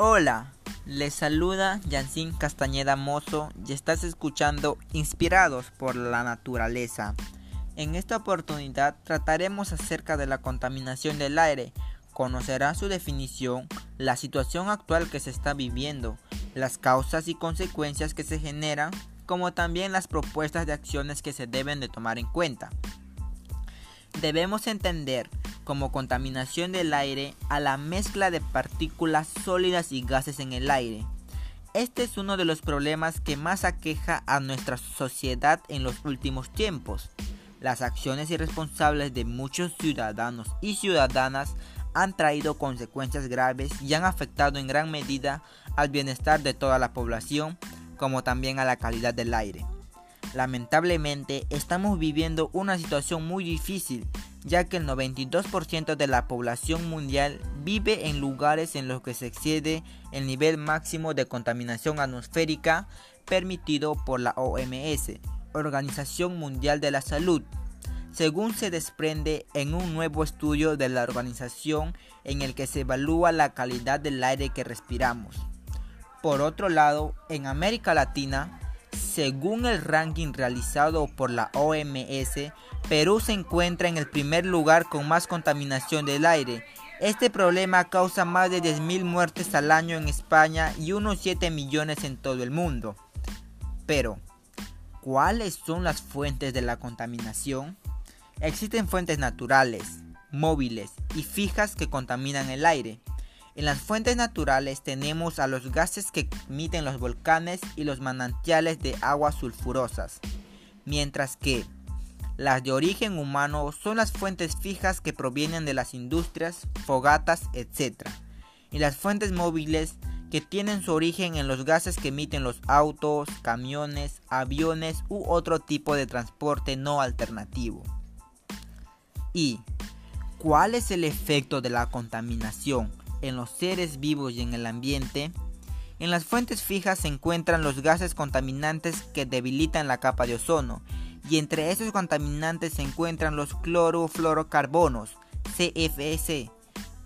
Hola, les saluda Yancín Castañeda Mozo y estás escuchando Inspirados por la Naturaleza. En esta oportunidad trataremos acerca de la contaminación del aire. Conocerás su definición, la situación actual que se está viviendo, las causas y consecuencias que se generan, como también las propuestas de acciones que se deben de tomar en cuenta. Debemos entender como contaminación del aire a la mezcla de partículas sólidas y gases en el aire. Este es uno de los problemas que más aqueja a nuestra sociedad en los últimos tiempos. Las acciones irresponsables de muchos ciudadanos y ciudadanas han traído consecuencias graves y han afectado en gran medida al bienestar de toda la población, como también a la calidad del aire. Lamentablemente estamos viviendo una situación muy difícil ya que el 92% de la población mundial vive en lugares en los que se excede el nivel máximo de contaminación atmosférica permitido por la OMS, Organización Mundial de la Salud, según se desprende en un nuevo estudio de la organización en el que se evalúa la calidad del aire que respiramos. Por otro lado, en América Latina, según el ranking realizado por la OMS, Perú se encuentra en el primer lugar con más contaminación del aire. Este problema causa más de 10.000 muertes al año en España y unos 7 millones en todo el mundo. Pero, ¿cuáles son las fuentes de la contaminación? Existen fuentes naturales, móviles y fijas que contaminan el aire. En las fuentes naturales tenemos a los gases que emiten los volcanes y los manantiales de aguas sulfurosas, mientras que las de origen humano son las fuentes fijas que provienen de las industrias, fogatas, etc. Y las fuentes móviles que tienen su origen en los gases que emiten los autos, camiones, aviones u otro tipo de transporte no alternativo. ¿Y cuál es el efecto de la contaminación en los seres vivos y en el ambiente? En las fuentes fijas se encuentran los gases contaminantes que debilitan la capa de ozono y entre esos contaminantes se encuentran los clorofluorocarbonos, CFC,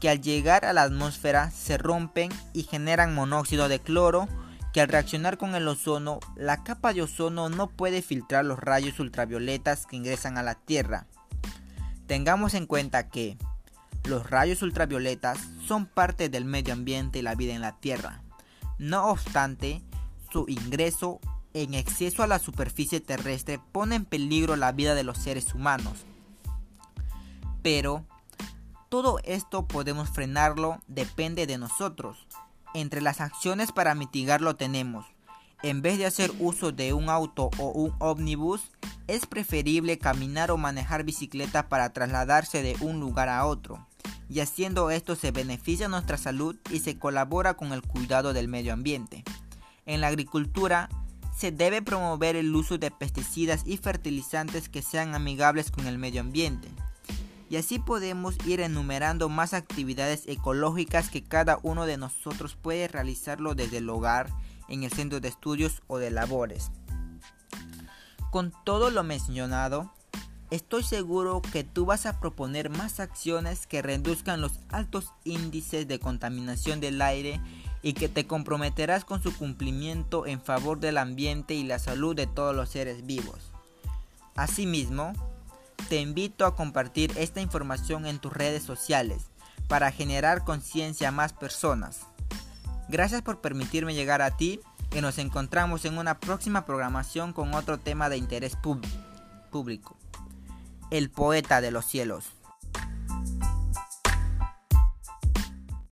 que al llegar a la atmósfera se rompen y generan monóxido de cloro, que al reaccionar con el ozono, la capa de ozono no puede filtrar los rayos ultravioletas que ingresan a la Tierra. Tengamos en cuenta que los rayos ultravioletas son parte del medio ambiente y la vida en la Tierra. No obstante, su ingreso en exceso a la superficie terrestre pone en peligro la vida de los seres humanos. Pero todo esto podemos frenarlo, depende de nosotros. Entre las acciones para mitigarlo tenemos, en vez de hacer uso de un auto o un ómnibus, es preferible caminar o manejar bicicleta para trasladarse de un lugar a otro. Y haciendo esto se beneficia nuestra salud y se colabora con el cuidado del medio ambiente. En la agricultura se debe promover el uso de pesticidas y fertilizantes que sean amigables con el medio ambiente. Y así podemos ir enumerando más actividades ecológicas que cada uno de nosotros puede realizarlo desde el hogar, en el centro de estudios o de labores. Con todo lo mencionado, estoy seguro que tú vas a proponer más acciones que reduzcan los altos índices de contaminación del aire y que te comprometerás con su cumplimiento en favor del ambiente y la salud de todos los seres vivos. Asimismo, te invito a compartir esta información en tus redes sociales para generar conciencia a más personas. Gracias por permitirme llegar a ti y nos encontramos en una próxima programación con otro tema de interés público. El poeta de los cielos.